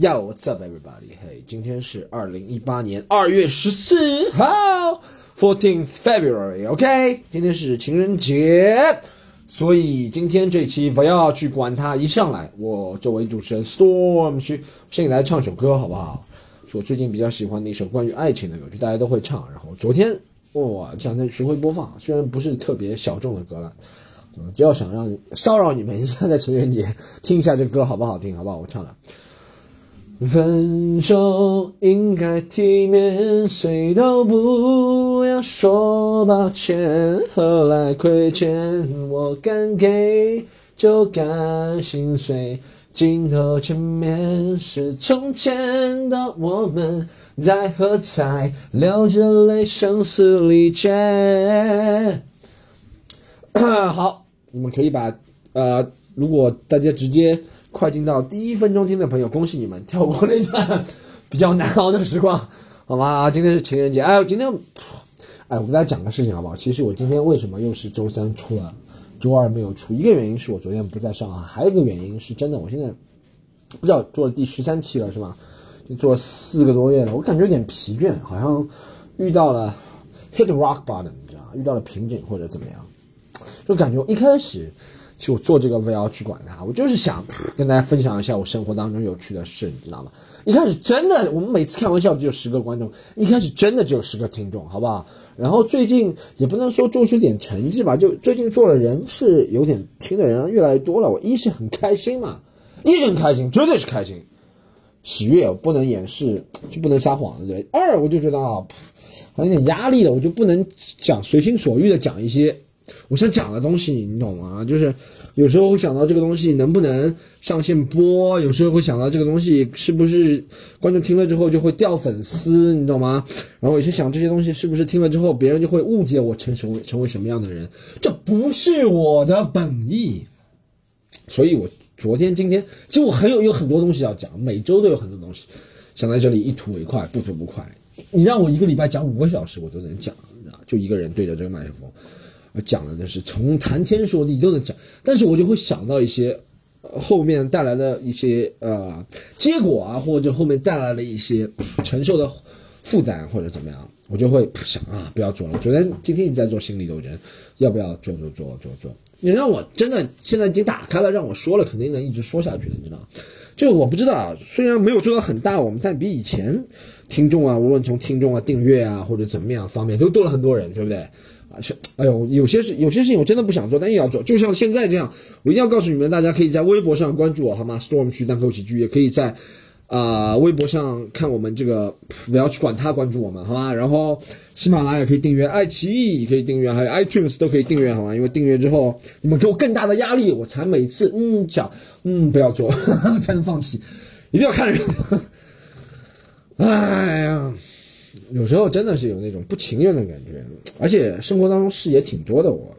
Yo, what's up, everybody? Hey，今天是二零一八年二月十四号，Fourteenth February，OK？、今天是情人节，所以今天这期不要去管它。一上来，我作为主持人 Storm 去先给大家唱首歌，好不好？是我最近比较喜欢的一首关于爱情的歌曲，大家都会唱。然后昨天哇，这两天巡回播放，虽然不是特别小众的歌了。嗯只要想让骚扰你们一下，在情人节听一下这歌好不好听？好不好？我唱了。分手应该体面，谁都不要说抱歉。何来亏欠？我敢给就敢心碎。镜头前面是从前的我们，在喝彩，流着泪，声嘶力竭。好，你们可以把呃，如果大家直接快进到第一分钟听的朋友，恭喜你们跳过那段比较难熬的时光，好吗？今天是情人节，哎，今天，哎，我跟大家讲个事情好不好？其实我今天为什么又是周三出了，周二没有出？一个原因是我昨天不在上海，还有一个原因是真的，我现在不知道做了第十三期了是吧？就做了四个多月了，我感觉有点疲倦，好像遇到了 hit rock bottom，你知道吗？遇到了瓶颈或者怎么样？就感觉我一开始，就我做这个不要去管它，我就是想跟大家分享一下我生活当中有趣的事，你知道吗？一开始真的，我们每次开玩笑只有十个观众，一开始真的只有十个听众，好不好？然后最近也不能说做出点成绩吧，就最近做的人是有点听的人越来越多了，我一是很开心嘛，一是很开心，绝对是开心，喜悦不能掩饰，就不能撒谎，对不对？二我就觉得啊，好像有点压力了，我就不能讲随心所欲的讲一些。我想讲的东西，你懂吗？就是有时候会想到这个东西能不能上线播，有时候会想到这个东西是不是观众听了之后就会掉粉丝，你懂吗？然后有些想这些东西是不是听了之后别人就会误解我成成为成为什么样的人，这不是我的本意。所以我昨天今天其实我很有有很多东西要讲，每周都有很多东西，想在这里一吐为快，不吐不快。你让我一个礼拜讲五个小时，我都能讲，就一个人对着这个麦克风。我讲的就是从谈天说地都能讲，但是我就会想到一些、后面带来的一些呃结果啊，或者后面带来的一些承受的负担或者怎么样，我就会想啊，不要做了。昨天、今天一直在做心理斗争，要不要做做做做做？你让我真的现在已经打开了，让我说了，肯定能一直说下去的，你知道吗？这个我不知道啊，虽然没有做到很大，我们但比以前听众啊，无论从听众啊、订阅啊或者怎么样方面，都多了很多人，对不对？是，哎呦，有些事有些事情我真的不想做，但也要做。就像现在这样，我一定要告诉你们，大家可以在微博上关注我，好吗？Storm 区单口喜剧也可以在啊、微博上看我们这个，不要去管他，关注我们，好吗？然后喜马拉雅可以订阅，爱奇艺也可以订阅，还有 iTunes 都可以订阅，好吗？因为订阅之后，你们给我更大的压力，我才每次嗯讲嗯不要做，才能放弃，一定要看人。哎呀。有时候真的是有那种不情愿的感觉，而且生活当中事也挺多的。我，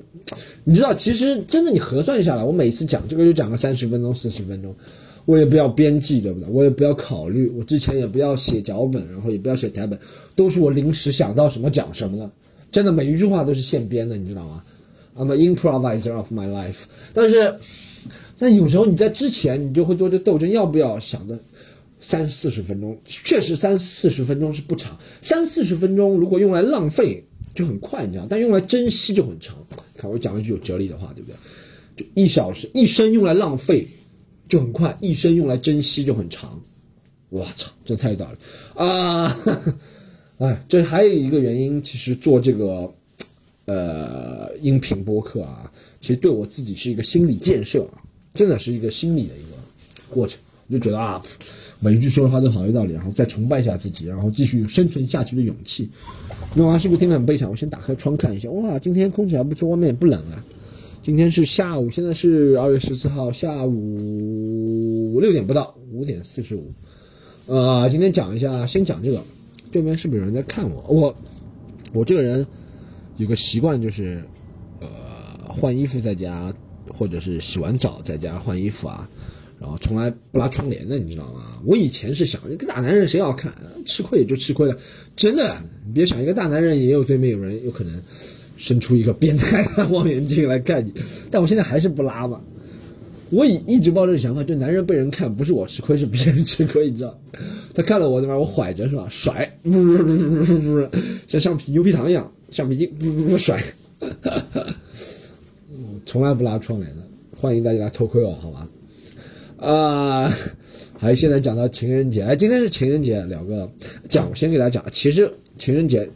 你知道，其实真的你核算下来，我每次讲这个就讲个三十分钟、四十分钟，我也不要编辑，对不对？我也不要考虑，我之前也不要写脚本，然后也不要写台本，都是我临时想到什么讲什么的。真的每一句话都是现编的，你知道吗？I'm an improviser of my life。但是，但有时候你在之前你就会做这斗争，要不要想的。三四十分钟，确实三四十分钟是不长。三四十分钟如果用来浪费就很快，你知道，但用来珍惜就很长。看我讲了一句有哲理的话，对不对？就一小时，一生用来浪费就很快，一生用来珍惜就很长。我操，这太大了啊！哎，这还有一个原因，其实做这个呃音频播客啊，其实对我自己是一个心理建设啊，真的是一个心理的一个过程。就觉得啊。每一句说的话都好有道理，然后再崇拜一下自己，然后继续生存下去的勇气。那啊，是不是听得很悲惨？我先打开窗看一下，哇，今天空气还不错，外面也不冷啊。今天是下午，现在是二月十四号下午六点不到，五点四十五。呃，今天讲一下，先讲这个，对面是不是有人在看我？我我这个人有个习惯，就是呃换衣服在家，或者是洗完澡在家换衣服啊。然后从来不拉窗帘的，你知道吗？我以前是想，一个大男人谁要看？吃亏也就吃亏了。真的，你别想，一个大男人也有对面有人有可能伸出一个变态的望远镜来看你。但我现在还是不拉嘛。我以一直抱这个想法，就男人被人看，不是我吃亏，是别人吃亏，你知道？他看了我，对吧？我甩着是吧？甩，不不不不不不，像橡皮牛皮糖一样，橡皮筋，不不不甩。从来不拉窗帘的，欢迎大家来偷窥我，好吧？啊，还现在讲到情人节，哎，今天是情人节，聊个讲，我先给大家讲，其实情人节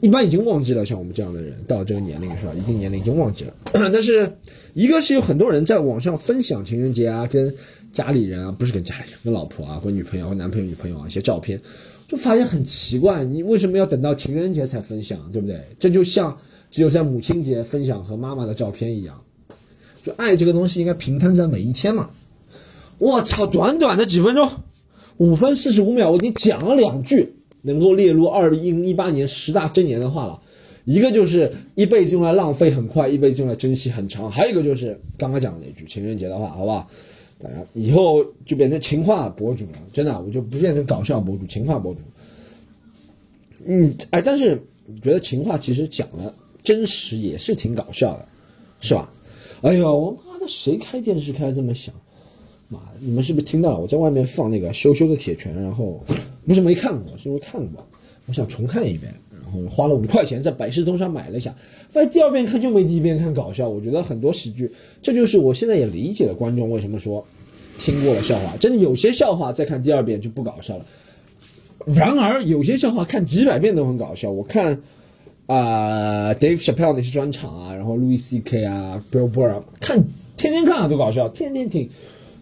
一般已经忘记了，像我们这样的人，到这个年龄是吧？一定年龄已经忘记了，但是一个是有很多人在网上分享情人节啊，跟家里人啊，不是跟家里人，跟老婆啊，或女朋友、或男朋友、女朋友啊一些照片，就发现很奇怪，你为什么要等到情人节才分享，对不对？这就像只有在母亲节分享和妈妈的照片一样，就爱这个东西应该平摊在每一天嘛。我操，短短的几分钟，五分四十五秒，我已经讲了两句能够列入二零一八年十大箴言的话了。一个就是一辈子用来浪费很快，一辈子用来珍惜很长。还有一个就是刚刚讲的那句情人节的话，好不好？大家以后就变成情话博主了，真的，我就不变成搞笑博主，情话博主。嗯，哎，但是觉得情话其实讲了真实也是挺搞笑的，是吧？哎呦，我妈的，谁开电视开这么响？妈，你们是不是听到了？我在外面放那个羞羞的铁拳，然后不是没看过，是因为看过，我想重看一遍，然后花了五块钱在百事通上买了一下，发现第二遍看就没第一遍看搞笑。我觉得很多喜剧，这就是我现在也理解了观众为什么说听过了笑话，真的有些笑话再看第二遍就不搞笑了。然而有些笑话看几百遍都很搞笑。我看啊，Dave Chappelle 那些专场啊，然后 Louis C.K. 啊，Bill Burr 看天天看啊都搞笑，天天听。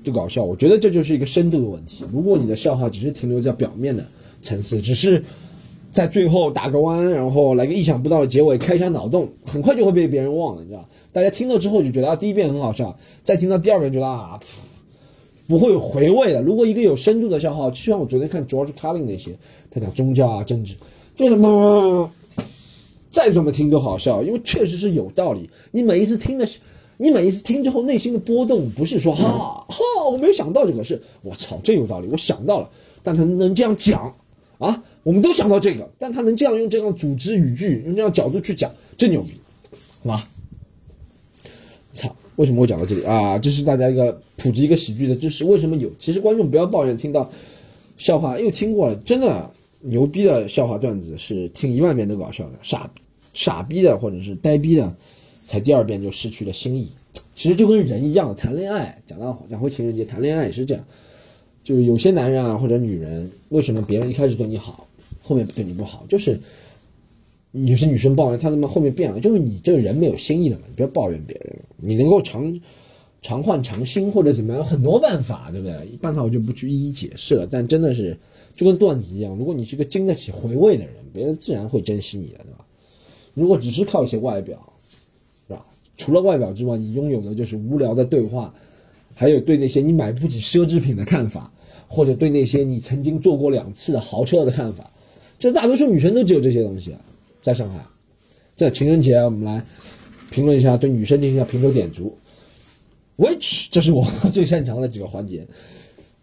就搞笑，我觉得这就是一个深度的问题。如果你的笑话只是停留在表面的层次，只是在最后打个弯，然后来个意想不到的结尾，开一下脑洞，很快就会被别人忘了，你知道大家听了之后就觉得啊，第一遍很好笑，再听到第二遍觉得啊，不会有回味的。如果一个有深度的笑话，就像我昨天看 George Carlin 那些，他讲宗教啊、政治，就什么再怎么听都好笑，因为确实是有道理。你每一次听的。你每一次听之后，内心的波动不是说哈哈，我没有想到这个，是我操，真有道理，我想到了，但他能这样讲啊，我们都想到这个，但他能这样用这样组织语句，用这样角度去讲，真牛逼，好吧？操，为什么会讲到这里啊？这是大家一个普及一个喜剧的知识，为什么有？其实观众不要抱怨听到笑话又听过了，真的牛逼的笑话段子是听一万遍都搞笑的，傻傻逼的或者是呆逼的。才第二遍就失去了心意，其实就跟人一样，谈恋爱讲到讲回情人节，谈恋爱也是这样，就是有些男人啊或者女人，为什么别人一开始对你好，后面对你不好？就是有些女生抱怨他怎么后面变了，就是你这个人没有心意了嘛，你不要抱怨别人，你能够长常换常新或者怎么样，很多办法，对不对？办法我就不去一一解释了，但真的是就跟段子一样，如果你是个经得起回味的人，别人自然会珍惜你的，对吧？如果只是靠一些外表。除了外表之外，你拥有的就是无聊的对话，还有对那些你买不起奢侈品的看法，或者对那些你曾经坐过两次的豪车的看法。这大多数女生都只有这些东西。在上海，在情人节，我们来评论一下，对女生进行一下评头点足。Which 这是我最擅长的几个环节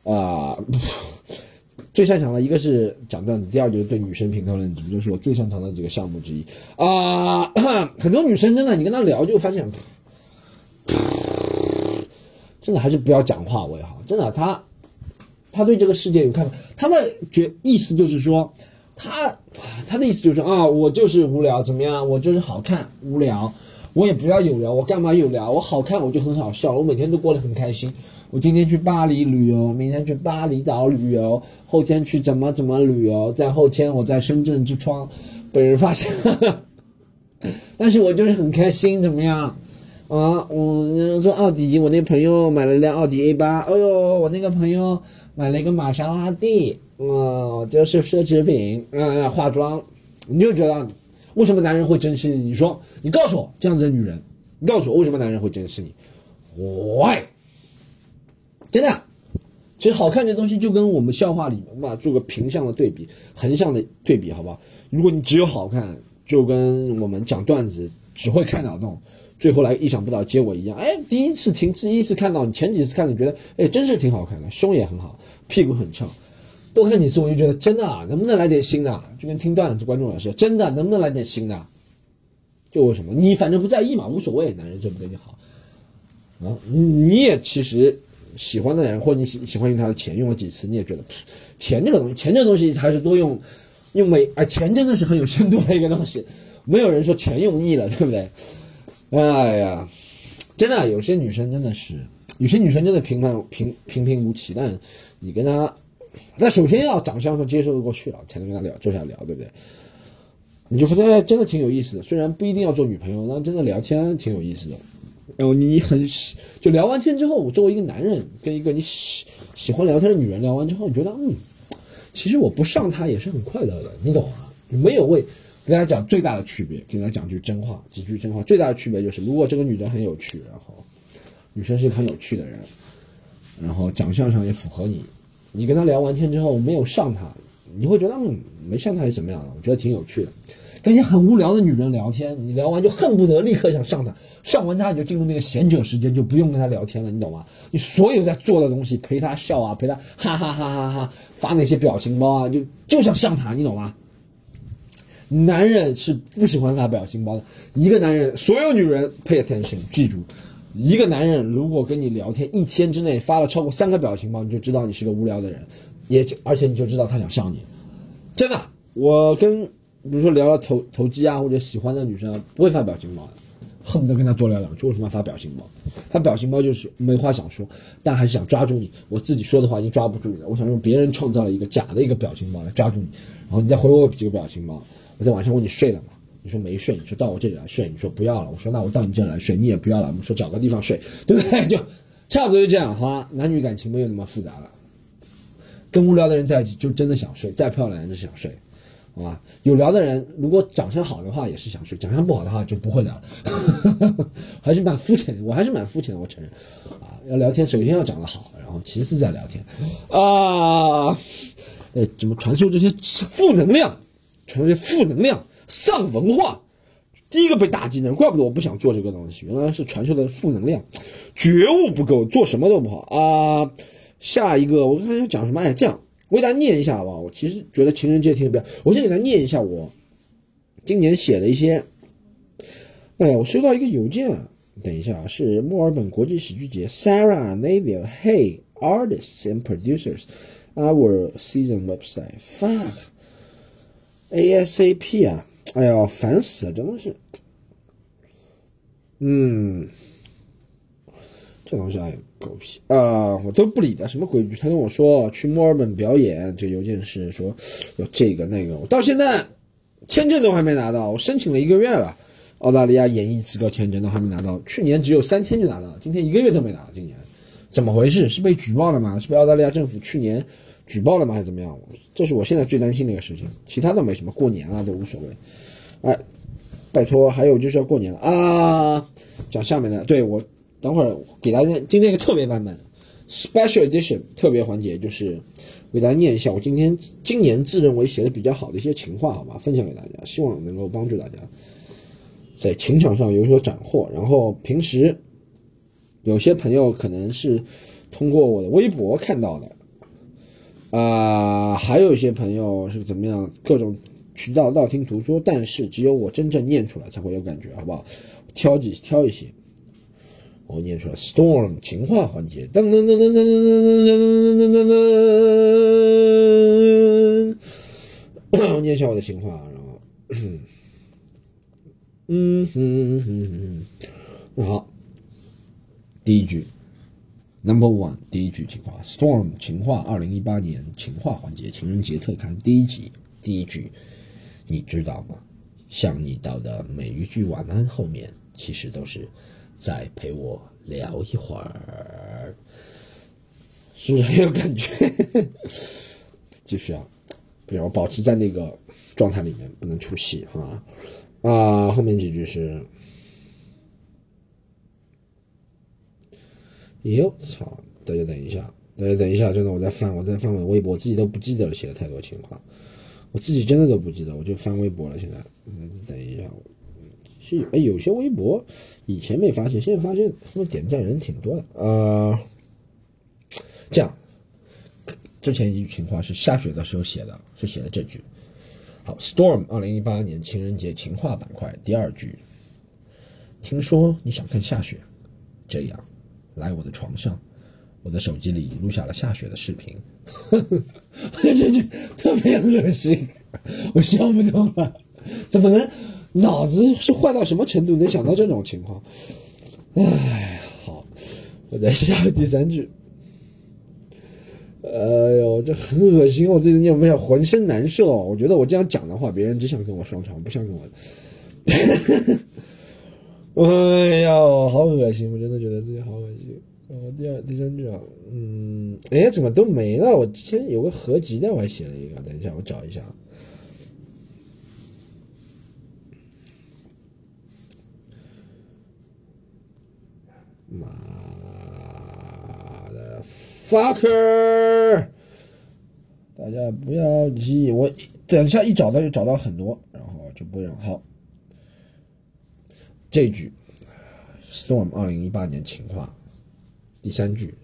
啊。最擅长的一个是讲段子，第二就是对女生评头论足，就是我最擅长的几个项目之一啊。很多女生真的，你跟她聊就发现，真的还是不要讲话为好。真的，她她对这个世界有看法，她的觉意思就是说，她她的意思就是啊，我就是无聊，怎么样？我就是好看，无聊，我也不要有聊，我干嘛有聊？我好看，我就很好笑，我每天都过得很开心。我今天去巴黎旅游，明天去巴厘岛旅游，后天去怎么怎么旅游，在后天我在深圳之窗被人发现，但是我就是很开心，怎么样？啊，我坐奥迪，我那朋友买了辆奥迪 A 八，哎呦，我那个朋友买了一个玛莎拉蒂，啊，就是奢侈品，啊，化妆，你就觉得为什么男人会珍惜你？你说，你告诉我这样子的女人，你告诉我为什么男人会珍惜你？？why？。真的，其实好看这东西就跟我们笑话里面嘛，做个平向的对比，横向的对比，好不好？如果你只有好看，就跟我们讲段子只会开脑洞，最后来意想不到结果一样。哎，第一次听，第一次看到，你前几次看，你觉得哎，真是挺好看的，胸也很好，屁股很翘，多看几次我就觉得真的啊，能不能来点新的？就跟听段子观众也是，真的能不能来点新的？就为什么？你反正不在意嘛，无所谓，男人对不对你好。啊，你也其实喜欢的人，或者你喜喜欢用他的钱用了几次，你也觉得钱这个东西，钱这个东西还是多用，用没啊，钱真的是很有深度的一个东西，没有人说钱用腻了，对不对？哎呀，真的有些女生真的是，有些女生真的平凡平平平无奇，但你跟她，那首先要长相上接受得过去了，才能跟她聊坐下聊，对不对？你就发现真的挺有意思的，虽然不一定要做女朋友，但真的聊天挺有意思的。然后你很喜就聊完天之后，我作为一个男人跟一个你喜喜欢聊天的女人聊完之后，你觉得嗯，其实我不上她也是很快乐的，你懂吗？没有为跟大家讲最大的区别，跟大家讲句真话，几句真话。最大的区别就是，如果这个女的很有趣，然后女生是很有趣的人，然后长相上也符合你，你跟她聊完天之后没有上她，你会觉得嗯，没上她是怎么样的？我觉得挺有趣的。跟一些很无聊的女人聊天，你聊完就恨不得立刻想上她，上完她你就进入那个闲者时间，就不用跟她聊天了，你懂吗？你所有在做的东西，陪她笑啊，陪她哈哈哈哈哈，发那些表情包啊，就就想上她，你懂吗？男人是不喜欢发表情包的。一个男人，所有女人 pay attention，记住，一个男人如果跟你聊天一天之内发了超过三个表情包，你就知道你是个无聊的人，也而且你就知道他想上你。真的，我跟。比如说聊聊投投机啊，或者喜欢的女生啊，不会发表情包的，恨不得跟她多聊两句。为什么要发表情包？发表情包就是没话想说，但还是想抓住你。我自己说的话已经抓不住你了，我想用别人创造了一个假的一个表情包来抓住你，然后你再回我几个表情包。我在晚上问你睡了吗？你说没睡，你说到我这里来睡，你说不要了。我说那我到你这里来睡，你也不要了。我们说找个地方睡，对不对？就差不多就这样，好吧？男女感情没有那么复杂了。跟无聊的人在一起就真的想睡，再漂亮人都是想睡。好吧，有聊的人，如果长相好的话也是想睡，长相不好的话就不会聊了，还是蛮肤浅的，我还是蛮肤浅的，我承认。啊，要聊天首先要长得好，然后其次再聊天。啊，呃，怎么传授这些负能量？传授些负能量，丧文化，第一个被打击的人，怪不得我不想做这个东西，原来是传授的负能量，觉悟不够，做什么都不好啊。下一个我刚才讲什么？哎，这样。我给大家念一下好不好？我其实觉得情人节挺有必要。我先给大家念一下我今年写的一些。哎呀，我收到一个邮件，等一下，是墨尔本国际喜剧节，Sarah Neville Hey artists and producers our season website fuck ASAP 啊！哎呀，烦死了，真的是。嗯。这东西啊，狗屁啊！我都不理他，什么规矩？他跟我说去墨尔本表演，这邮件是说有这个那个，我到现在签证都还没拿到，我申请了一个月了，澳大利亚演艺资格签证都还没拿到，去年只有三天就拿到，今天一个月都没拿到，今年怎么回事？是被举报了吗？是被澳大利亚政府去年举报了吗？还是怎么样？这是我现在最担心的一个事情，其他都没什么，过年了都无所谓。哎，拜托，还有就是要过年了啊！讲下面的，对我。等会儿给大家今天一个特别版本，special edition 特别环节，就是给大家念一下我今天今年自认为写的比较好的一些情话，好吧，分享给大家，希望能够帮助大家在情场上有所斩获。然后平时有些朋友可能是通过我的微博看到的，啊，还有一些朋友是怎么样，各种渠道道听途说，但是只有我真正念出来才会有感觉，好不好？挑几挑一些。我念出来，storm 情话环节，噔噔噔噔噔噔噔噔噔噔噔噔噔。我，念一下我的情话，然后，嗯哼哼哼，好，第一句，number one，第一句情话，storm 情话，二零一八年情话环节，情人节特刊第一集，第一句，你知道吗？向你道的每一句晚安后面，其实都是。再陪我聊一会儿，是不是很有感觉？继 续啊，比如保持在那个状态里面，不能出戏哈。啊，后面几句是，哟操！大家等一下，大家等一下，真的，我在翻，我在翻我的微博，我自己都不记得了，写了太多情话，我自己真的都不记得，我就翻微博了。现在，嗯等一。是哎，有些微博以前没发现，现在发现他们点赞人挺多的。呃，这样，之前一句情话是下雪的时候写的，是写的这句。好，Storm，二零一八年情人节情话板块第二句。听说你想看下雪，这样来我的床上，我的手机里录下了下雪的视频，这句特别恶心，我笑不动了，怎么能脑子是坏到什么程度，能想到这种情况？哎，好，我再下第三句。哎呦，这很恶心，我自己念不下，浑身难受。我觉得我这样讲的话，别人只想跟我双床，不想跟我。哎呀，好恶心！我真的觉得自己好恶心。哦，第二、第三句啊，嗯，哎，怎么都没了？我之前有个合集的，我还写了一个，等一下我找一下。妈的，fucker！大家不要急，我等一下一找到就找到很多，然后就不让好。这句，Storm 二零一八年情话，第三句，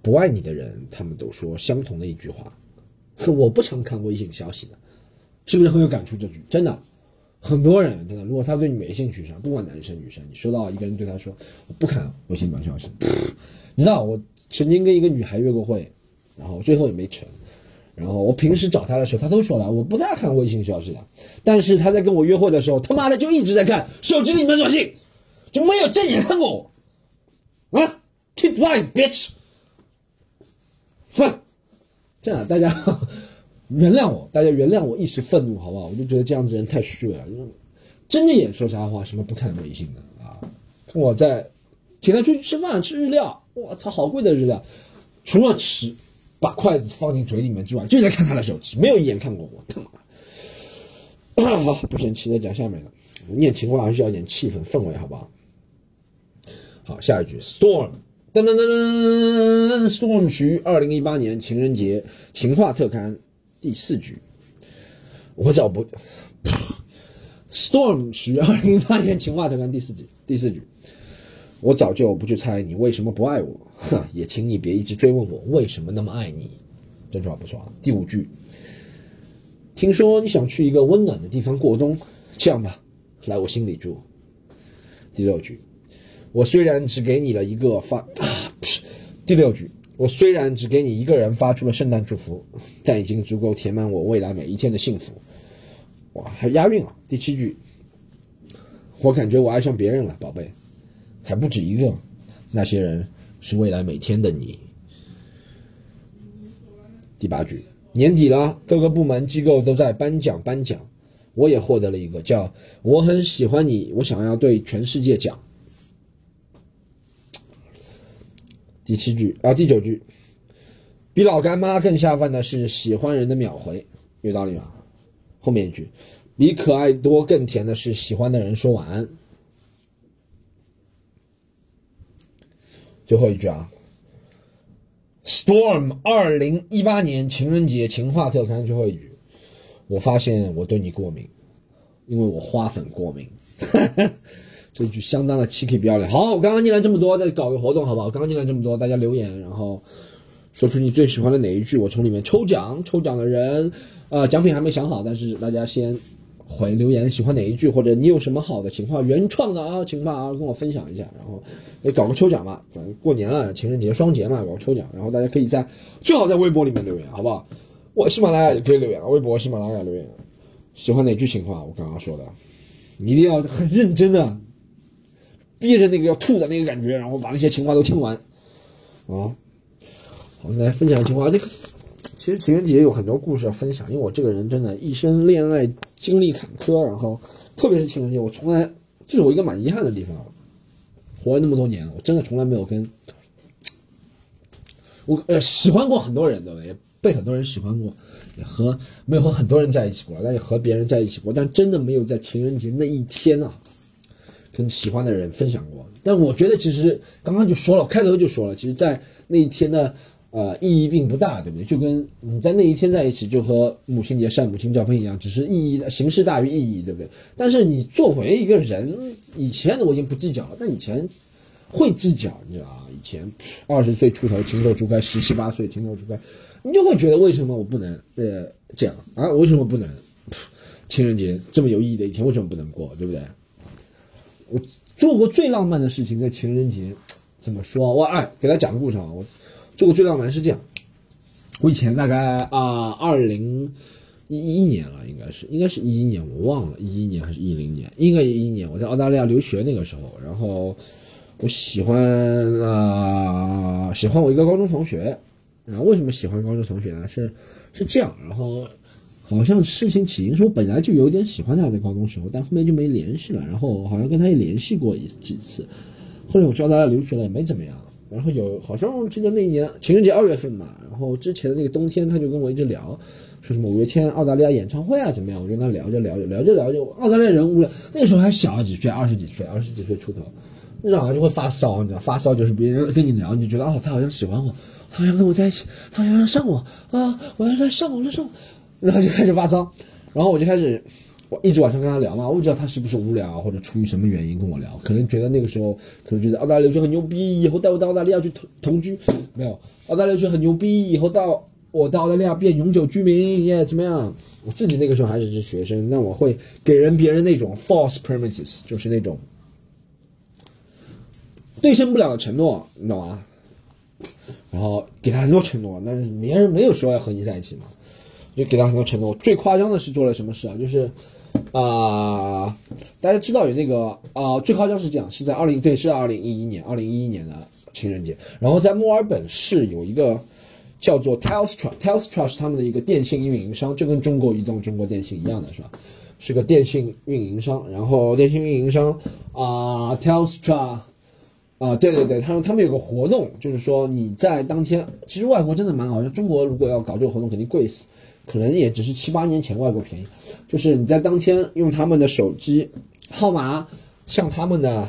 不爱你的人，他们都说相同的一句话。我不常看微信消息的，是不是很有感触？这句真的，很多人真的，如果他对你没兴趣上，不管男生女生，你收到一个人对他说我不看微信短消息，你知道我曾经跟一个女孩约过会，然后最后也没成。然后我平时找他的时候，他都说了我不再看微信消息的。但是他在跟我约会的时候，他妈的就一直在看手机里面短信，就没有正眼看过我。啊，keep lying bitch！哼，这样大家原谅我，大家原谅我一时愤怒，好不好？我就觉得这样子人太虚伪了。睁着眼说瞎话，什么不看微信的啊？看我在请他出去吃饭吃日料，我操，好贵的日料，除了吃。把筷子放进嘴里面之外，就在看他的手机，没有一眼看过我。他妈，好 不生气，再讲下面的。念情话还是要一点气氛氛围，好不好？好，下一句，Storm，噔噔噔噔，Storm 徐二零一八年情人节情话特刊第四句，我找不，Storm 徐二零一八年情话特刊第四句，第四句。我早就不去猜你为什么不爱我，哼，也请你别一直追问我为什么那么爱你。这句话不错啊。第五句，听说你想去一个温暖的地方过冬，这样吧，来我心里住。第六句，我虽然只给你了一个发，啊第六句，我虽然只给你一个人发出了圣诞祝福，但已经足够填满我未来每一天的幸福。哇，还押韵啊。第七句，我感觉我爱上别人了，宝贝。还不止一个，那些人是未来每天的你。第八句，年底了，各个部门机构都在颁奖颁奖，我也获得了一个叫“我很喜欢你，我想要对全世界讲”。第七句啊，第九句，比老干妈更下饭的是喜欢人的秒回，有道理吗？后面一句，比可爱多更甜的是喜欢的人说晚安。最后一句啊，Storm 二零一八年情人节情话特刊最后一句，我发现我对你过敏，因为我花粉过敏。哈 哈这句相当的气 K 不要脸。好，我刚刚念了这么多，再搞个活动好不好？刚刚念了这么多，大家留言，然后说出你最喜欢的哪一句，我从里面抽奖。抽奖的人，呃，奖品还没想好，但是大家先。回留言喜欢哪一句，或者你有什么好的情话原创的啊情话啊，跟我分享一下，然后也搞个抽奖吧，反正过年了，情人节双节嘛，搞个抽奖，然后大家可以在最好在微博里面留言，好不好？我喜马拉雅也可以留言，微博喜马拉雅留言，喜欢哪句情话？我刚刚说的，你一定要很认真的，憋着那个要吐的那个感觉，然后把那些情话都听完啊。好，来分享情话，这个。其实情人节有很多故事要分享，因为我这个人真的一生恋爱经历坎坷，然后特别是情人节，我从来这是我一个蛮遗憾的地方。活了那么多年，我真的从来没有跟 我呃喜欢过很多人，对吧？也被很多人喜欢过，也和没有和很多人在一起过，但也和别人在一起过，但真的没有在情人节那一天啊，跟喜欢的人分享过。但我觉得其实刚刚就说了，开头就说了，其实，在那一天呢。呃，意义并不大，对不对？就跟你在那一天在一起，就和母亲节晒母亲照片一样，只是意义的形式大于意义，对不对？但是你作为一个人，以前我已经不计较了，但以前会计较，你知道啊？以前二十岁出头情窦初开，十七八岁情窦初开，你就会觉得为什么我不能呃这样啊？为什么不能情人节这么有意义的一天，为什么不能过，对不对？我做过最浪漫的事情，在情人节。怎么说？我哎，给他讲个故事啊，我做过最浪漫是这样，我以前大概啊二零一一年了，应该是应该是一一年，我忘了，一一年还是一零年，应该一一年，我在澳大利亚留学那个时候，然后我喜欢啊喜欢我一个高中同学，然后为什么喜欢高中同学呢？是是这样，然后。好像事情起因是我本来就有点喜欢他在高中时候，但后面就没联系了。然后好像跟他也联系过一几次，后来我知道他留学了也没怎么样。然后有好像记得那一年情人节二月份嘛，然后之前的那个冬天他就跟我一直聊，说什么五月天澳大利亚演唱会啊怎么样？我就跟他聊着聊着聊着聊着，澳大利亚人无聊，那个时候还小几岁，二十几岁，二十几岁出头，那时候就会发烧，你知道发烧就是别人跟你聊，你就觉得哦他好像喜欢我，他好像跟我在一起，他好像要上我啊，我要来上我来上我。然后就开始发烧，然后我就开始，我一直晚上跟他聊嘛，我不知道他是不是无聊或者出于什么原因跟我聊，可能觉得那个时候可能觉得澳大利亚留学很牛逼，以后带我到澳大利亚去同同居，没有，澳大利亚留学很牛逼，以后到我到澳大利亚变永久居民耶，怎么样？我自己那个时候还是是学生，那我会给人别人那种 false promises，就是那种兑现不了的承诺，你懂吗？然后给他很多承诺，但是别人没有说要和你在一起嘛。就给他很多承诺。最夸张的是做了什么事啊？就是，啊，大家知道有那个啊，最夸张是这样，是在二零对，是二零一一年，二零一一年的情人节。然后在墨尔本市有一个叫做 Telstra，Telstra 是他们的一个电信运营商，就跟中国移动、中国电信一样的是吧？是个电信运营商。然后电信运营商啊，Telstra 啊，对对对，他们他们有个活动，就是说你在当天，其实外国真的蛮好，像中国如果要搞这个活动，肯定贵死。可能也只是七八年前外国便宜，就是你在当天用他们的手机号码向他们的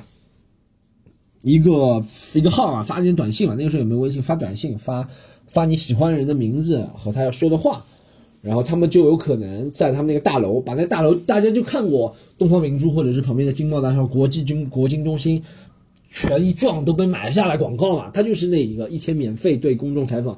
一个一个号码发点短信嘛，那个时候有没有微信？发短信发发你喜欢人的名字和他要说的话，然后他们就有可能在他们那个大楼，把那大楼大家就看过东方明珠或者是旁边的金贸大厦、国际军国金中心，全一幢都被买下来广告嘛，他就是那一个一天免费对公众开放。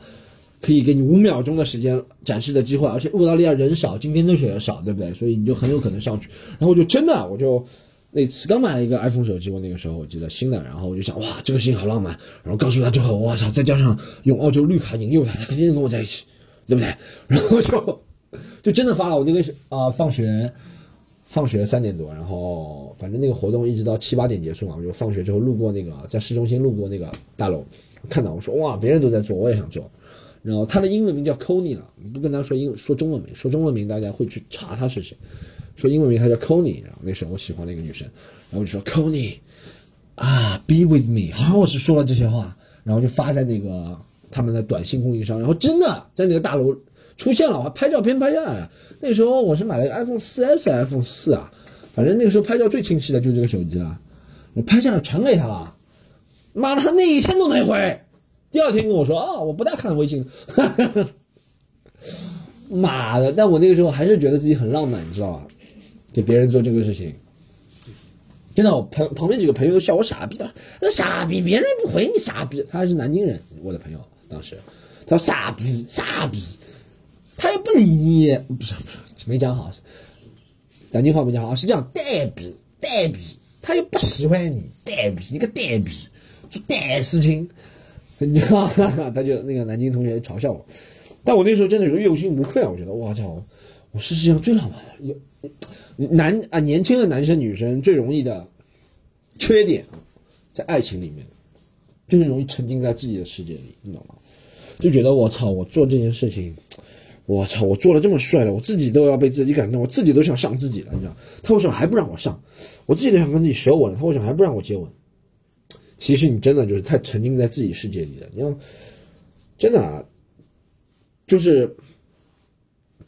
可以给你五秒钟的时间展示的机会，而且澳大利亚人少，竞争对手也少，对不对？所以你就很有可能上去。然后我就真的，我就那次刚买了一个 iPhone 手机，我那个时候我记得新的，然后我就想，哇，这个事情好浪漫。然后告诉他之后，我操，再加上用澳洲绿卡引诱他，他肯定能跟我在一起，对不对？然后就就真的发了。我那个是啊，放学放学三点多，然后反正那个活动一直到七八点结束嘛，我就放学之后路过那个在市中心路过那个大楼，看到我说，哇，别人都在做，我也想做。然后他的英文名叫 Connie 了，不跟他说英说中文名，说中文名大家会去查他是谁。说英文名他叫 Connie，然后那时候我喜欢的一个女生，然后我就说 Connie，啊，Be with me，好像我是说了这些话，然后就发在那个他们的短信供应商，然后真的在那个大楼出现了，我还拍照片拍下来了。那时候我是买了个 iPhone 4S、iPhone 四啊，反正那个时候拍照最清晰的就是这个手机了，我拍下来传给他了，妈的，他那一天都没回。第二天跟我说啊，我不大看微信，妈的！但我那个时候还是觉得自己很浪漫，你知道吧？给别人做这个事情，真的，我旁旁边几个朋友都笑我傻逼的，那傻逼，别人不回你傻逼。他还是南京人，我的朋友当时，他说傻逼傻逼，他又不理你，不是不是没讲好，南京话没讲好，是这样呆逼呆逼，他又不喜欢你呆逼，你个呆逼，做呆事情。你看，他就那个南京同学嘲笑我，但我那时候真的是有心无愧啊！我觉得，哇操，我是世界上最浪漫的。有男啊，年轻的男生女生最容易的缺点，在爱情里面，就是容易沉浸在自己的世界里，你懂吗？就觉得我操，我做这件事情，我操，我做的这么帅了，我自己都要被自己感动，我自己都想上自己了，你知道？他为什么还不让我上？我自己都想跟自己舌吻了，他为什么还不让我接吻？其实你真的就是太沉浸在自己世界里了。你要真的啊，就是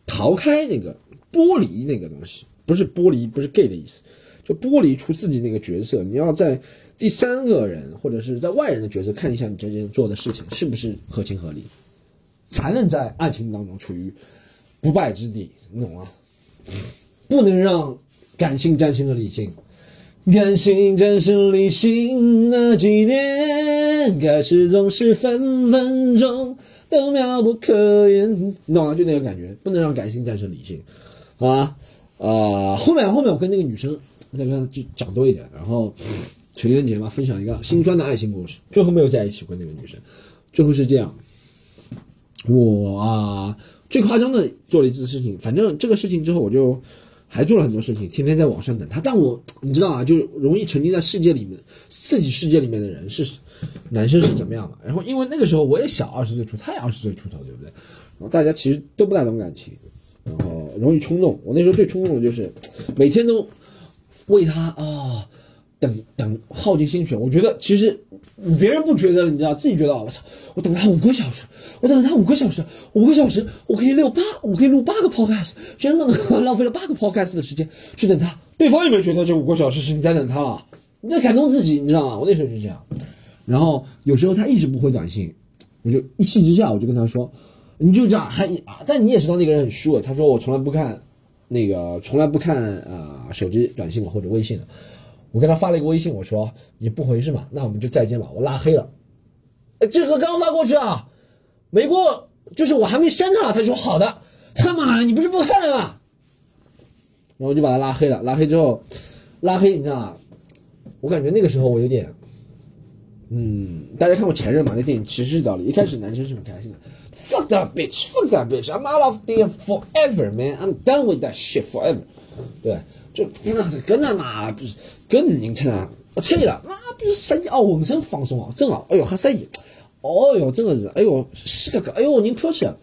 逃开那个剥离那个东西，不是剥离，不是 gay 的意思，就剥离出自己那个角色。你要在第三个人或者是在外人的角色看一下你这件做的事情是不是合情合理，才能在爱情当中处于不败之地，你懂吗？不能让感性战胜了理性。感性战胜理性那几年，开始总是分分钟都妙不可言，你懂吗？就那个感觉，不能让感性战胜理性，好吧？啊，后面后面我跟那个女生，我再跟她就讲多一点，然后情人节嘛，分享一个心酸的爱情故事，最后没有在一起过那个女生，最后是这样，我啊最夸张的做了一次事情，反正这个事情之后我就还做了很多事情，天天在网上等他，但我你知道啊，就容易沉浸在世界里面，自己世界里面的人是男生是怎么样嘛？然后因为那个时候我也小，二十岁出，他也二十岁出头，对不对？然后大家其实都不太懂感情，然后容易冲动。我那时候最冲动的就是每天都为他啊。等等，耗尽心血。我觉得其实别人不觉得，你知道，自己觉得啊，我操，我等他五个小时，我等了他五个小时，五个小时，我可以录八，我可以录八个 podcast，居然浪费了八个 podcast 的时间去等他。对方有没有觉得这五个小时是你在等他了？你在感动自己，你知道吗？我那时候就这样。然后有时候他一直不回短信，我就一气之下我就跟他说，你就这样还啊？但你也知道那个人很虚伪，他说我从来不看那个，从来不看啊手机短信或者微信的。我给他发了一个微信，我说你不回是吗？那我们就再见吧。我拉黑了，哎，这个刚发过去啊，没过，就是我还没删他，他说好的。他妈的，你不是不看了吗？然后我就把他拉黑了。拉黑之后，拉黑你知道吗？我感觉那个时候我有点，嗯，大家看过《前任》嘛？那电影其实知道理。一开始男生是很开心的，fuck that bitch，fuck that bitch，I'm out of there forever man，I'm done with that shit forever，对。就不是跟着嘛，不是跟人成啊，我去了，那不是生意哦，浑身放松啊，真啊，哎呦还生意，哦哟真的是，哎呦是个个，哎呦人飘起来，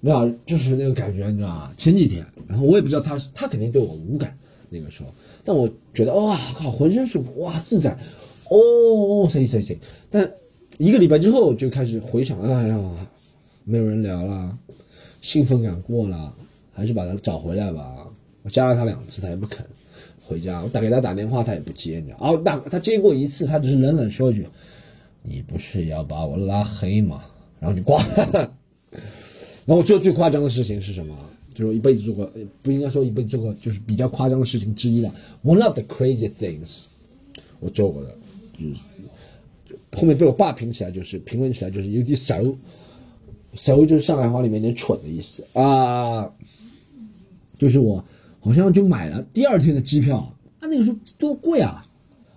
没有，就是那个感觉，你知道吗？前几天，然后我也不知道他，他肯定对我无感那个时候，但我觉得哇靠，浑身舒服，哇自在，哦谁谁谁，但一个礼拜之后就开始回想，哎呀，没有人聊了，兴奋感过了，还是把他找回来吧。我加了他两次，他也不肯。回家，我打给他打电话，他也不接，你知道？哦，打他接过一次，他只是冷冷说一句：“你不是要把我拉黑吗？”然后就挂了。然后我做最夸张的事情是什么？就是我一辈子做过，不应该说一辈子做过，就是比较夸张的事情之一了。One of the crazy things 我做过的，就是后面被我爸评起来，就是评论起来就是有点傻。傻就是上海话里面点蠢的意思啊，就是我。好像就买了第二天的机票，啊，那个时候多贵啊！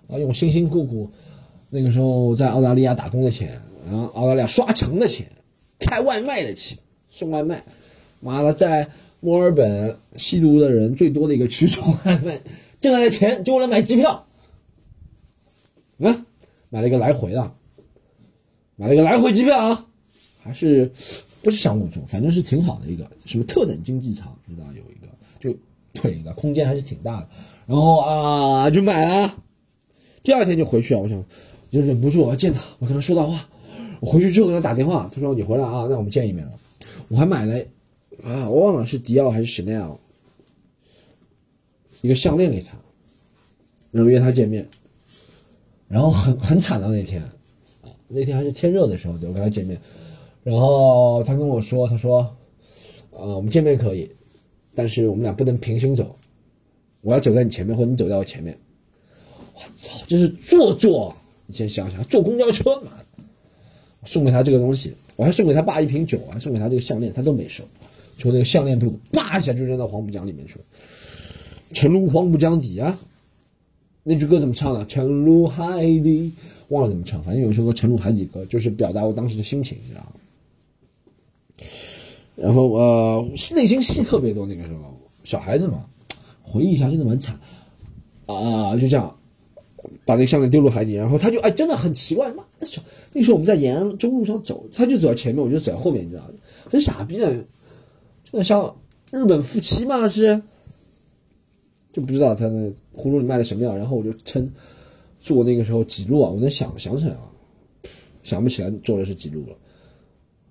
啊，用辛辛苦苦那个时候在澳大利亚打工的钱，然后澳大利亚刷墙的钱，开外卖的钱，送外卖，妈的，在墨尔本吸毒的人最多的一个区送外卖，挣来的钱就为了买机票，啊，买了一个来回的，买了一个来回机票啊，还是不是商务舱，反正是挺好的一个什么特等经济舱，知道有一个就。腿的空间还是挺大的，然后啊就买了，第二天就回去了。我想，就忍不住我要见他，我跟他说大话。我回去之后给他打电话，他说你回来啊，那我们见一面了。我还买了啊，我忘了是迪奥还是 Chanel 一个项链给他，然后约他见面。然后很很惨的那天啊，那天还是天热的时候，我跟他见面。然后他跟我说，他说啊，我们见面可以。但是我们俩不能平行走，我要走在你前面，或者你走在我前面。我操，这是做作！你先想想，坐公交车嘛，送给他这个东西，我还送给他爸一瓶酒啊，送给他这个项链，他都没收，就那个项链被我叭一下就扔到黄浦江里面去了。沉入黄浦江底啊！那句歌怎么唱的？沉入海底，忘了怎么唱，反正有一首歌《沉入海底歌》，就是表达我当时的心情，你知道吗？然后呃，内心戏特别多。那个时候小孩子嘛，回忆一下真的蛮惨啊！就这样把那个项链丢入海底，然后他就哎，真的很奇怪，妈的！那时候我们在延安中路上走，他就走在前面，我就走在后面，你知道吗？很傻逼的，真的像日本夫妻嘛是，就不知道他那葫芦里卖的什么药。然后我就称坐那个时候几路啊？我能想想起来啊，想不起来坐的是几路了。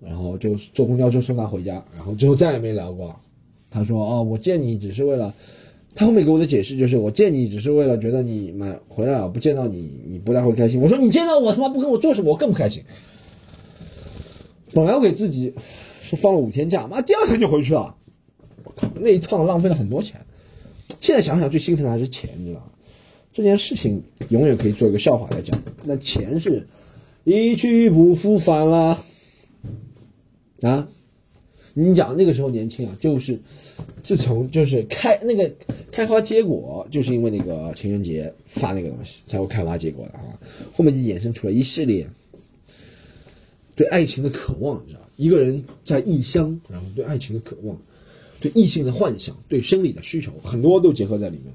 然后就坐公交车送他回家，然后之后再也没聊过。他说：“哦，我见你只是为了……他后面给我的解释就是，我见你只是为了觉得你买回来了，不见到你你不太会开心。”我说：“你见到我他妈不跟我做什么，我更不开心。”本来我给自己是放了五天假，妈第二天就回去了。我靠，那一趟浪费了很多钱。现在想想最心疼的还是钱，你知道吗？这件事情永远可以做一个笑话来讲，那钱是一去不复返了。啊，你讲那个时候年轻啊，就是自从就是开那个开花结果，就是因为那个情人节发那个东西才会开花结果的啊。后面就衍生出了一系列对爱情的渴望，你知道一个人在异乡，然后对爱情的渴望，对异性的幻想，对生理的需求，很多都结合在里面。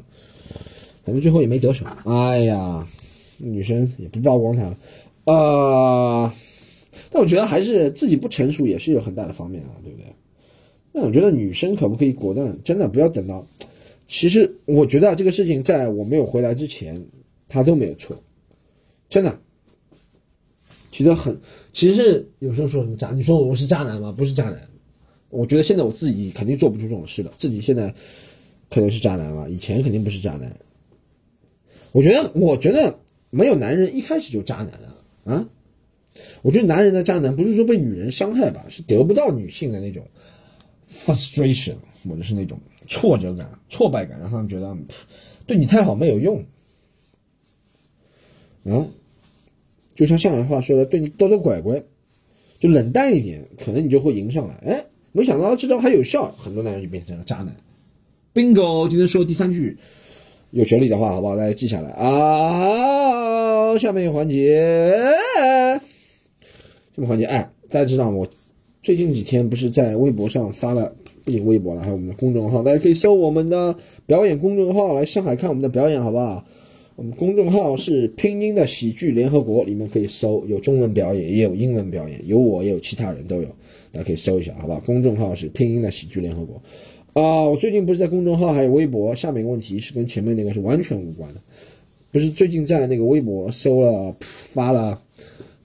反正最后也没得手。哎呀，女生也不曝光他了，啊。但我觉得还是自己不成熟也是有很大的方面啊，对不对？那我觉得女生可不可以果断？真的不要等到，其实我觉得这个事情在我没有回来之前，他都没有错，真的。其实很，其实有时候说什么渣，你说我是渣男吗？不是渣男，我觉得现在我自己肯定做不出这种事了。自己现在可能是渣男嘛，以前肯定不是渣男。我觉得，我觉得没有男人一开始就渣男啊啊。我觉得男人的渣男不是说被女人伤害吧，是得不到女性的那种 frustration，或者是那种挫折感、挫败感，让他们觉得对你太好没有用。嗯，就像上海话说的，对你多多拐拐，就冷淡一点，可能你就会迎上来。哎，没想到这招还有效，很多男人就变成了渣男。Bingo，今天说第三句，有条理的话，好不好？大家记下来啊。下面一个环节。这个环节，哎，大家知道我最近几天不是在微博上发了，不仅微博了，还有我们的公众号，大家可以搜我们的表演公众号来上海看我们的表演，好不好？我们公众号是拼音的喜剧联合国，里面可以搜，有中文表演，也有英文表演，有我，也有其他人都有，大家可以搜一下，好不好？公众号是拼音的喜剧联合国。啊，我最近不是在公众号还有微博，下面一个问题是跟前面那个是完全无关的，不是最近在那个微博搜了发了。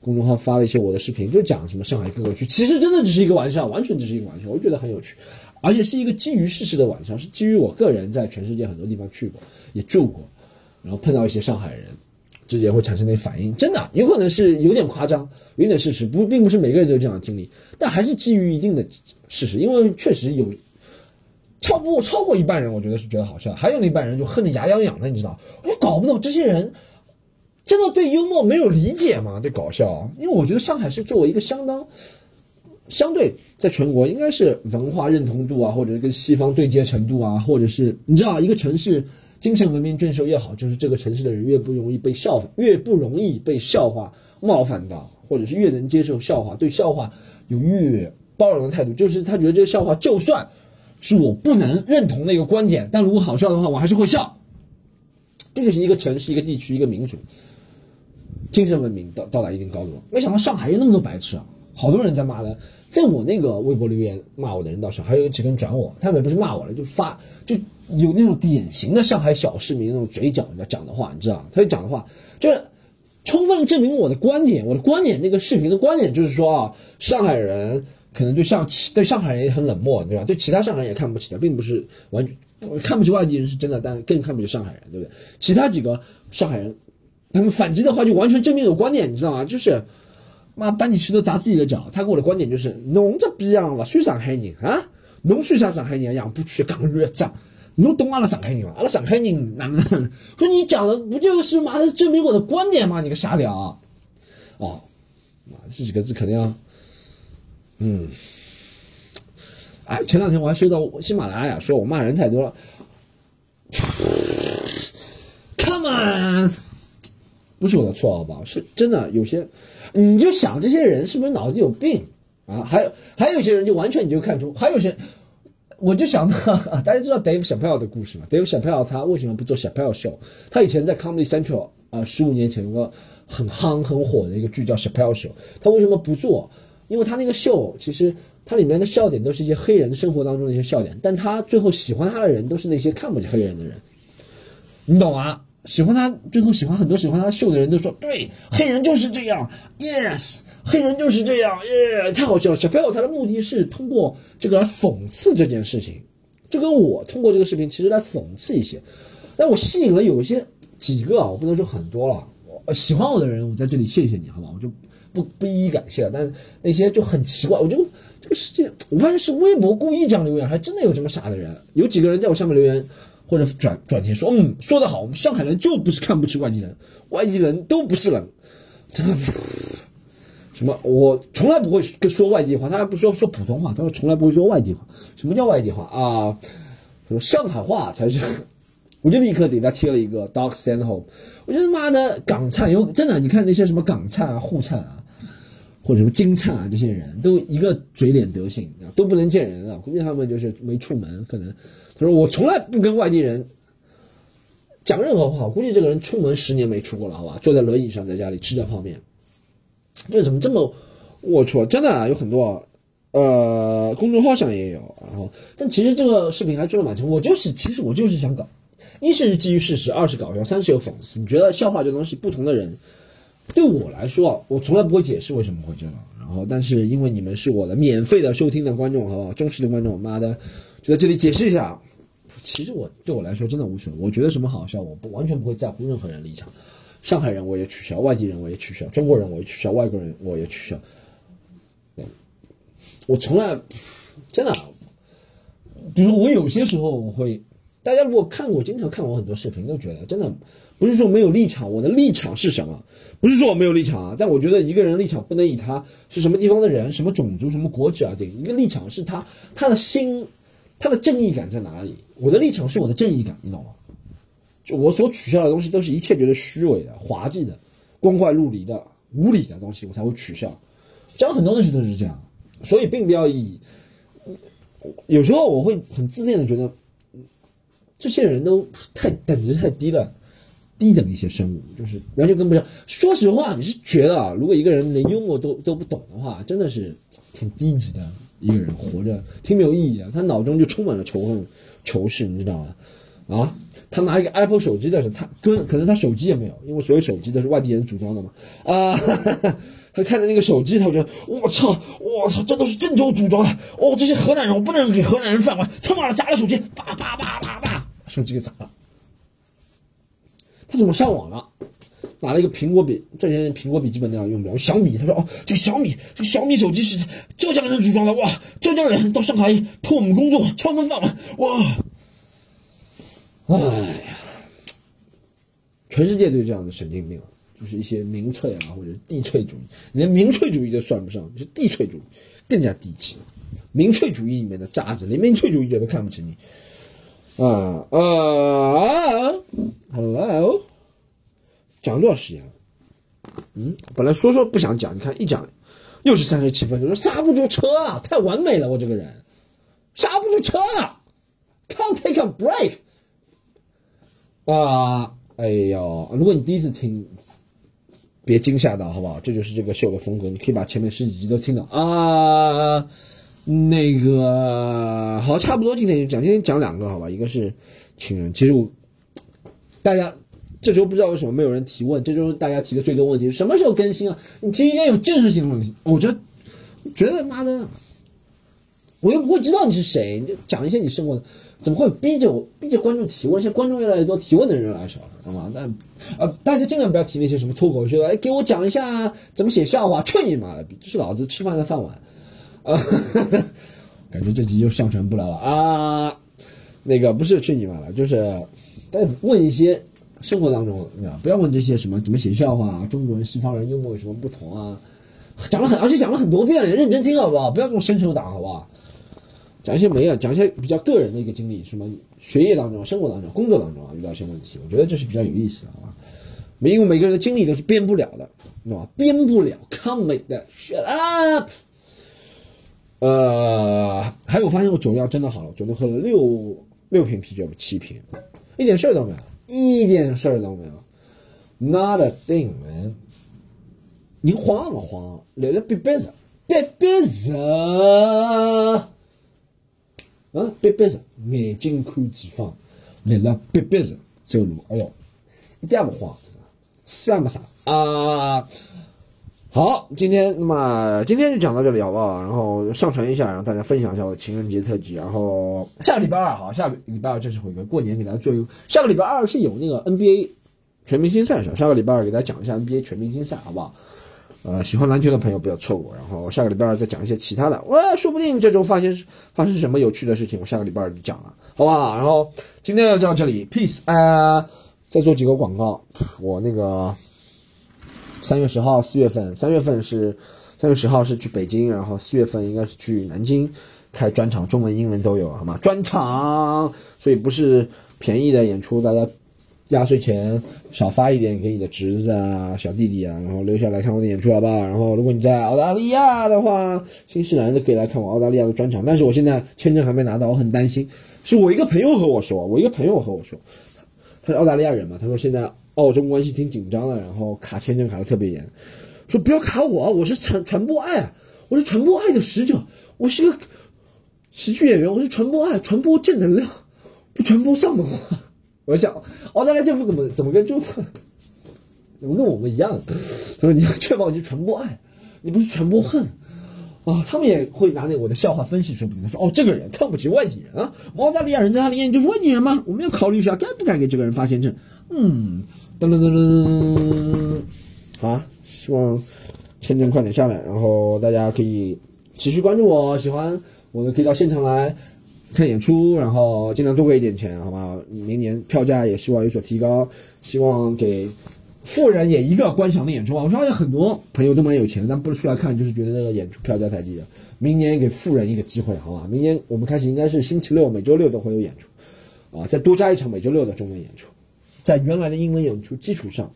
公众号发了一些我的视频，就讲什么上海各个区，其实真的只是一个玩笑，完全只是一个玩笑，我觉得很有趣，而且是一个基于事实的玩笑，是基于我个人在全世界很多地方去过，也住过，然后碰到一些上海人，直接会产生那反应，真的有可能是有点夸张，有点事实，不并不是每个人都有这样的经历，但还是基于一定的事实，因为确实有超过超过一半人，我觉得是觉得好笑，还有一半人就恨得牙痒痒的，你知道，我搞不懂这些人。真的对幽默没有理解吗？对搞笑，因为我觉得上海是作为一个相当相对在全国应该是文化认同度啊，或者跟西方对接程度啊，或者是你知道一个城市精神文明建设越好，就是这个城市的人越不容易被笑，越不容易被笑话冒犯到，或者是越能接受笑话，对笑话有越包容的态度，就是他觉得这个笑话就算是我不能认同的一个观点，但如果好笑的话，我还是会笑。这就是一个城市、一个地区、一个民族。精神文明到到达一定高度，没想到上海有那么多白痴啊！好多人在骂的，在我那个微博留言骂我的人倒是还有几个人转我，他们也不是骂我了，就发就有那种典型的上海小市民那种嘴角要讲的话，你知道他就讲的话就是充分证明我的观点，我的观点那个视频的观点就是说啊，上海人可能就像对上海人也很冷漠，对吧？对其他上海人也看不起的，并不是完全看不起外地人是真的，但更看不起上海人，对不对？其他几个上海人。他们反击的话就完全证明我观点，你知道吗？就是，妈搬起石头砸自己的脚。他给我的观点就是，侬这逼样了，算上海人啊？侬算啥上海人？杨浦区港日长，侬懂阿拉上海人吗？阿拉上海人哪能？说你讲的不就是妈的证明我的观点吗？你个傻屌！哦，妈这几个字肯定要，嗯，哎，前两天我还收到喜马拉雅说我骂人太多了，Come on！不是我的错，好不好？是真的，有些，你就想这些人是不是脑子有病啊？还有还有一些人就完全你就看出，还有些，我就想到，大家知道 Dave Chappelle 的故事吗？Dave Chappelle 他为什么不做 Chappelle Show？他以前在 Comedy Central 啊，十五年前有个很夯很火的一个剧叫 Chappelle Show，他为什么不做？因为他那个秀其实它里面的笑点都是一些黑人生活当中的一些笑点，但他最后喜欢他的人都是那些看不起黑人的人，你懂吗？喜欢他，最后喜欢很多喜欢他秀的人都说，对，黑人就是这样，yes，黑人就是这样，耶，太好笑了。小朋友他的目的是通过这个来讽刺这件事情，就跟我通过这个视频其实来讽刺一些，但我吸引了有一些几个啊，我不能说很多了，喜欢我的人，我在这里谢谢你，好吧，我就不不一一感谢了。但是那些就很奇怪，我就这个世界，我发现是微博故意这样留言，还真的有这么傻的人，有几个人在我下面留言。或者转转钱说，嗯，说得好，我们上海人就不是看不起外地人，外地人都不是人，真的，什么？我从来不会跟说外地话，他还不说说普通话，他说从来不会说外地话。什么叫外地话啊？说上海话才是。我就立刻给他贴了一个 Dog Send Home。我觉得妈的港灿有真的，你看那些什么港灿啊、沪灿啊，或者什么京灿啊，这些人都一个嘴脸德行，都不能见人啊。估计他们就是没出门，可能他说我从来不跟外地人讲任何话。估计这个人出门十年没出过了，好吧？坐在轮椅上在家里吃着泡面。这怎么这么龌龊？真的啊有很多，呃，公众号上也有。然后，但其实这个视频还做的蛮成。我就是，其实我就是想搞，一是基于事实，二是搞笑，三是有讽刺。你觉得笑话这东西，不同的人对我来说，我从来不会解释为什么会这样。然后，但是因为你们是我的免费的收听的观众，好不好？忠实的观众，妈的，就在这里解释一下。其实我对我来说真的无所谓。我觉得什么好笑，我不完全不会在乎任何人立场。上海人我也取消，外地人我也取消，中国人我也取消，外国人我也取消。我从来真的，比如我有些时候我会，大家如果看我经常看我很多视频，都觉得真的不是说没有立场，我的立场是什么？不是说我没有立场啊，但我觉得一个人立场不能以他是什么地方的人、什么种族、什么国籍而定。一个立场是他他的心，他的正义感在哪里？我的立场是我的正义感，你懂吗？就我所取消的东西，都是一切觉得虚伪的、滑稽的、光怪陆离的、无理的东西，我才会取消。讲很多东西都是这样，所以并不要以。有时候我会很自恋的觉得，这些人都太等级太低了，低等一些生物，就是完全跟不上。说实话，你是觉得啊，如果一个人连幽默都都不懂的话，真的是挺低级的一个人，活着挺没有意义的。他脑中就充满了仇恨、仇视，你知道吗？啊？他拿一个 Apple 手机的时候，他跟可能他手机也没有，因为所有手机都是外地人组装的嘛。啊，哈 哈他看着那个手机，他觉得我操，我操，这都是郑州组装的。哦，这些河南人，我不能给河南人饭碗。他妈的，砸了手机，叭叭叭叭叭，手机给砸了。他怎么上网了？拿了一个苹果笔，这些人苹果笔记本那样用不了。小米，他说哦，这个小米，这个小米手机是浙江人组装的。哇，浙江人到上海托我们工作，敲门饭碗。哇。哎呀，全世界都这样的神经病，就是一些民粹啊，或者地粹主义，连民粹主义都算不上，是地粹主义更加低级。民粹主义里面的渣子，连民粹主义者都看不起你。啊啊，Hello，讲多少时间了？嗯，本来说说不想讲，你看一讲又是三十七分钟，刹不住车了，太完美了，我这个人刹不住车了，Can't take a break。啊，哎呦！如果你第一次听，别惊吓到，好不好？这就是这个秀的风格，你可以把前面十几集都听到啊。那个好，差不多今天就讲，今天讲两个，好吧？一个是情人，其实我大家这周不知道为什么没有人提问，这周大家提的最多问题是什么时候更新啊？你提应该有建设性的问题，我觉得觉得妈的，我又不会知道你是谁，你就讲一些你生活的。怎么会逼着我逼着观众提问？现在观众越来越多，提问的人越来越少了，懂吗？但，呃，大家尽量不要提那些什么脱口秀，哎，给我讲一下怎么写笑话，去你妈的！这是老子吃饭的饭碗，啊，感觉这集就上传不了了啊。那个不是去你妈的，就是，但问一些生活当中，你知道，不要问这些什么怎么写笑话啊，中国人西方人幽默有什么不同啊？讲了很，而且讲了很多遍了，认真听好不好？不要这么伸手党，好不好？讲一些没有，讲一些比较个人的一个经历，什么学业当中、生活当中、工作当中啊，遇到一些问题，我觉得这是比较有意思的，好吧？没，因为每个人的经历都是编不了的，知道吧？编不了，can't make that shut up。呃，还有我发现我酒量真的好了，昨天喝了六六瓶啤酒，七瓶，一点事儿都没有，一点事儿都没有，not a thing man。您慌吗？慌？来了，别别着，别别着。啊，憋憋着，眼睛看前方，来了憋憋着走路。哎呦，一点不慌，啥也没啥啊。好，今天那么今天就讲到这里好不好？然后上传一下，然后大家分享一下我情人节特辑。然后下个礼拜二好，下个礼拜二正式回归，过年给大家做一个。下个礼拜二是有那个 NBA 全明星赛是吧？下个礼拜二给大家讲一下 NBA 全明星赛，好不好？呃，喜欢篮球的朋友不要错过。然后下个礼拜二再讲一些其他的，哇，说不定这周发现发生什么有趣的事情，我下个礼拜二就讲了，好不好？然后今天就到这里，peace。呃，再做几个广告，我那个三月十号四月份，三月份是三月十号是去北京，然后四月份应该是去南京开专场，中文、英文都有，好吗？专场，所以不是便宜的演出，大家压岁钱少发一点给你的侄子啊、小弟弟啊，然后留下来看我的演出，好不好？然后如果你在澳大利亚的话，新西兰都可以来看我澳大利亚的专场，但是我现在签证还没拿到，我很担心。是我一个朋友和我说，我一个朋友和我说，他是澳大利亚人嘛，他说现在澳中关系挺紧张的，然后卡签证卡的特别严。说不要卡我，我是传传播爱，我是传播爱的使者，我是个喜剧演员，我是传播爱，传播正能量，不传播上文化。我想澳大利亚政府怎么怎么跟中国怎么跟我们一样？他说你要确保你是传播爱，你不是传播恨啊。他们也会拿那我的笑话分析，说不定他说哦，这个人看不起外地人啊，澳大利亚人在他眼里就是外地人吗？我们要考虑一下该不该给这个人发签证。嗯，噔噔噔噔，好啊。希望签证快点下来，然后大家可以持续关注我，喜欢我的可以到现场来看演出，然后尽量多给一点钱，好吧？明年票价也希望有所提高，希望给富人也一个观赏的演出啊！我发现很多朋友都蛮有钱，但不是出来看，就是觉得那个演出票价太低了。明年给富人一个机会，好吧？明年我们开始应该是星期六、每周六都会有演出，啊，再多加一场每周六的中文演出，在原来的英文演出基础上。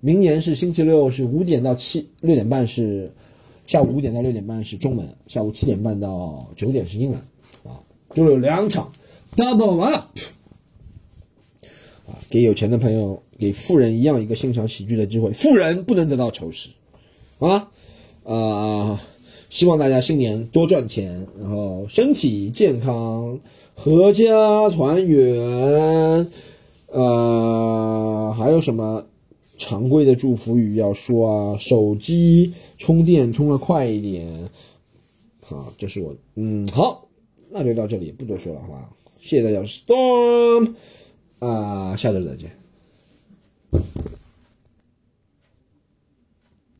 明年是星期六，是五点到七六点半是下午五点到六点半是中文，下午七点半到九点是英文，啊，就有两场，double up，啊，给有钱的朋友，给富人一样一个欣赏喜剧的机会，富人不能得到仇视，啊，啊，希望大家新年多赚钱，然后身体健康，阖家团圆，呃，还有什么？常规的祝福语要说啊，手机充电充的快一点，好，这是我，嗯，好，那就到这里，不多说了，好吧？谢谢大家，Storm，啊，下周再见。